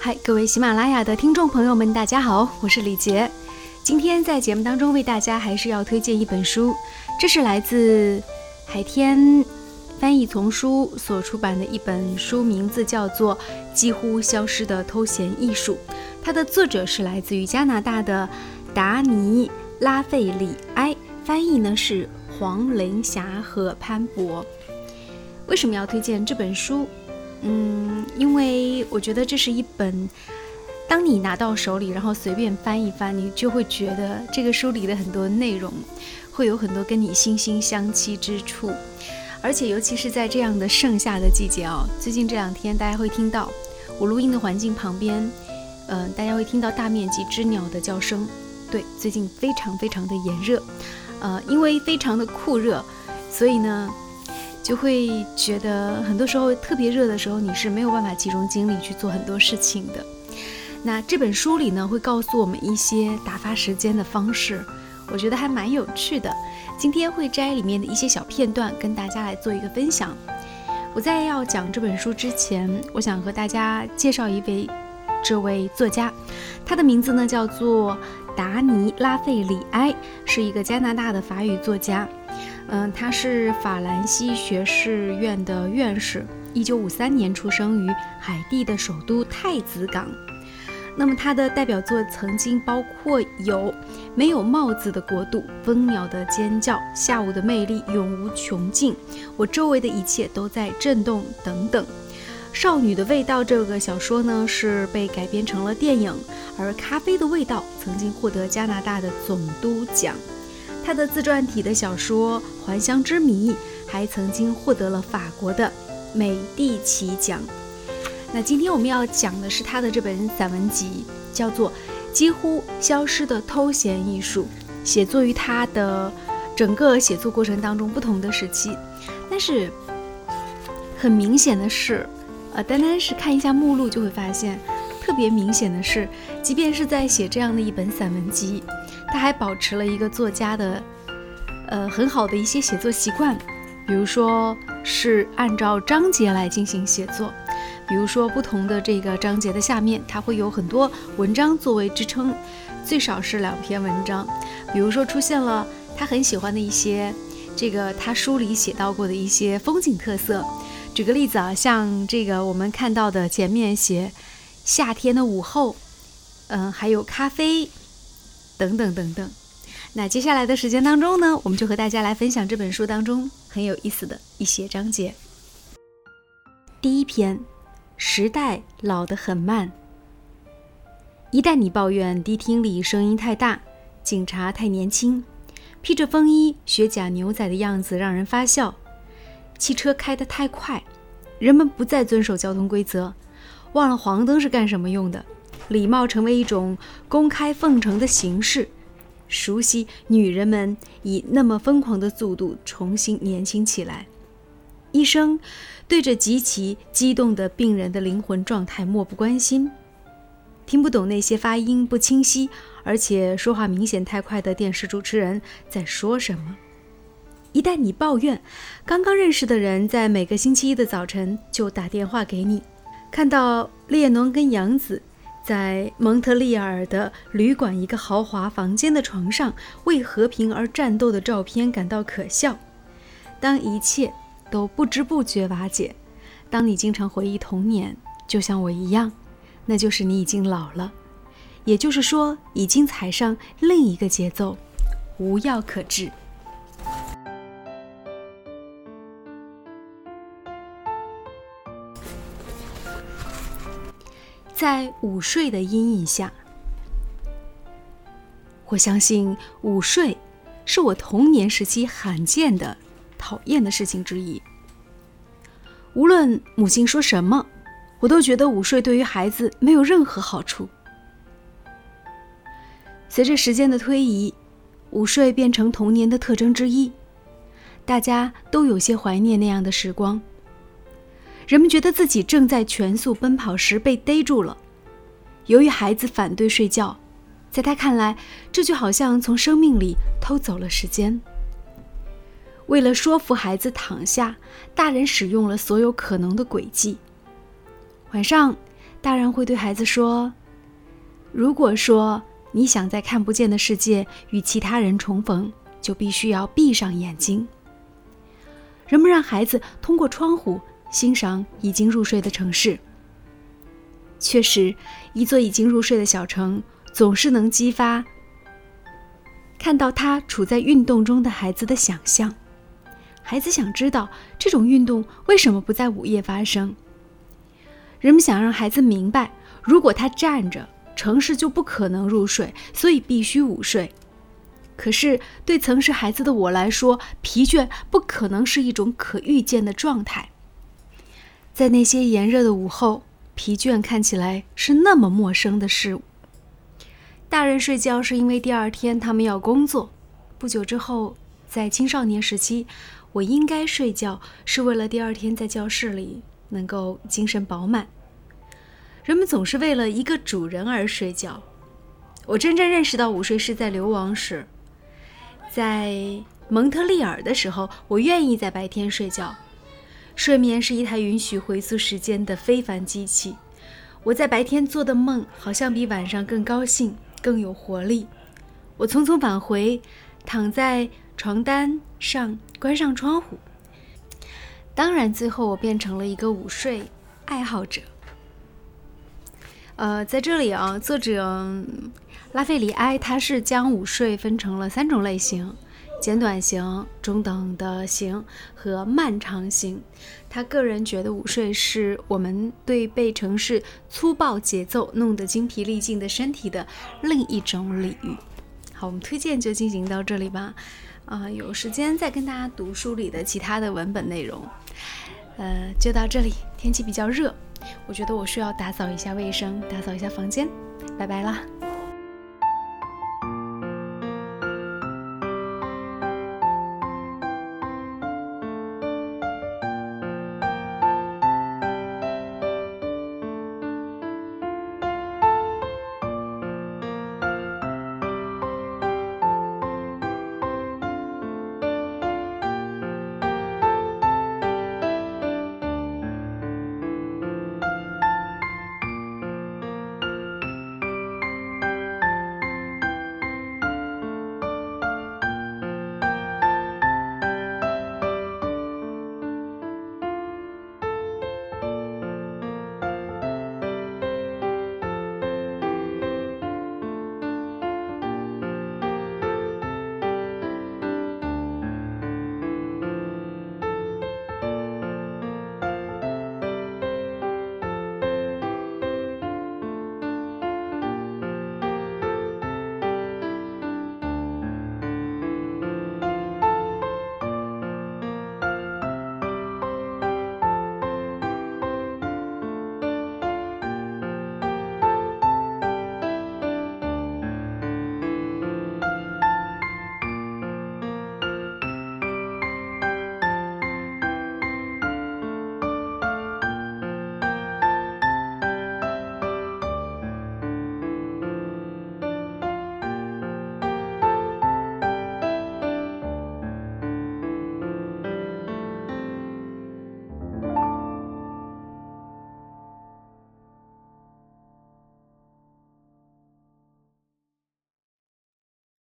嗨，各位喜马拉雅的听众朋友们，大家好，我是李杰。今天在节目当中为大家还是要推荐一本书，这是来自海天翻译丛书所出版的一本书，名字叫做《几乎消失的偷闲艺术》。它的作者是来自于加拿大的达尼拉费里埃，翻译呢是黄林霞和潘博。为什么要推荐这本书？嗯，因为我觉得这是一本，当你拿到手里，然后随便翻一翻，你就会觉得这个书里的很多内容会有很多跟你惺惺相惜之处。而且，尤其是在这样的盛夏的季节哦，最近这两天大家会听到我录音的环境旁边，嗯，大家会听到大面积知鸟的叫声。对，最近非常非常的炎热，呃，因为非常的酷热，所以呢。就会觉得很多时候特别热的时候，你是没有办法集中精力去做很多事情的。那这本书里呢，会告诉我们一些打发时间的方式，我觉得还蛮有趣的。今天会摘里面的一些小片段跟大家来做一个分享。我在要讲这本书之前，我想和大家介绍一位这位作家，他的名字呢叫做达尼拉费里埃，是一个加拿大的法语作家。嗯，他是法兰西学士院的院士，一九五三年出生于海地的首都太子港。那么他的代表作曾经包括有《没有帽子的国度》《蜂鸟的尖叫》《下午的魅力永无穷尽》《我周围的一切都在震动》等等。《少女的味道》这个小说呢是被改编成了电影，而《咖啡的味道》曾经获得加拿大的总督奖。他的自传体的小说《还乡之谜》还曾经获得了法国的美第奇奖。那今天我们要讲的是他的这本散文集，叫做《几乎消失的偷闲艺术》，写作于他的整个写作过程当中不同的时期。但是很明显的是，呃，单单是看一下目录就会发现，特别明显的是，即便是在写这样的一本散文集。他还保持了一个作家的，呃，很好的一些写作习惯，比如说是按照章节来进行写作，比如说不同的这个章节的下面，他会有很多文章作为支撑，最少是两篇文章。比如说出现了他很喜欢的一些，这个他书里写到过的一些风景特色。举个例子啊，像这个我们看到的前面写夏天的午后，嗯，还有咖啡。等等等等，那接下来的时间当中呢，我们就和大家来分享这本书当中很有意思的一些章节。第一篇，时代老得很慢。一旦你抱怨迪厅里声音太大，警察太年轻，披着风衣、学假牛仔的样子让人发笑，汽车开得太快，人们不再遵守交通规则，忘了黄灯是干什么用的。礼貌成为一种公开奉承的形式，熟悉女人们以那么疯狂的速度重新年轻起来。医生对着极其激动的病人的灵魂状态漠不关心，听不懂那些发音不清晰而且说话明显太快的电视主持人在说什么。一旦你抱怨，刚刚认识的人在每个星期一的早晨就打电话给你，看到列侬跟杨子。在蒙特利尔的旅馆一个豪华房间的床上为和平而战斗的照片感到可笑。当一切都不知不觉瓦解，当你经常回忆童年，就像我一样，那就是你已经老了，也就是说，已经踩上另一个节奏，无药可治。在午睡的阴影下，我相信午睡是我童年时期罕见的讨厌的事情之一。无论母亲说什么，我都觉得午睡对于孩子没有任何好处。随着时间的推移，午睡变成童年的特征之一，大家都有些怀念那样的时光。人们觉得自己正在全速奔跑时被逮住了。由于孩子反对睡觉，在他看来，这就好像从生命里偷走了时间。为了说服孩子躺下，大人使用了所有可能的诡计。晚上，大人会对孩子说：“如果说你想在看不见的世界与其他人重逢，就必须要闭上眼睛。”人们让孩子通过窗户欣赏已经入睡的城市。确实，一座已经入睡的小城总是能激发看到他处在运动中的孩子的想象。孩子想知道这种运动为什么不在午夜发生。人们想让孩子明白，如果他站着，城市就不可能入睡，所以必须午睡。可是，对曾是孩子的我来说，疲倦不可能是一种可预见的状态。在那些炎热的午后，疲倦看起来是那么陌生的事物。大人睡觉是因为第二天他们要工作。不久之后，在青少年时期，我应该睡觉是为了第二天在教室里能够精神饱满。人们总是为了一个主人而睡觉。我真正认识到午睡是在流亡时。在蒙特利尔的时候，我愿意在白天睡觉。睡眠是一台允许回溯时间的非凡机器。我在白天做的梦好像比晚上更高兴、更有活力。我匆匆返回，躺在床单上，关上窗户。当然，最后我变成了一个午睡爱好者。呃，在这里啊，作者。拉费里埃他是将午睡分成了三种类型：简短型、中等的型和漫长型。他个人觉得午睡是我们对被城市粗暴节奏弄得精疲力尽的身体的另一种礼遇。好，我们推荐就进行到这里吧。啊，有时间再跟大家读书里的其他的文本内容。呃，就到这里。天气比较热，我觉得我需要打扫一下卫生，打扫一下房间。拜拜啦。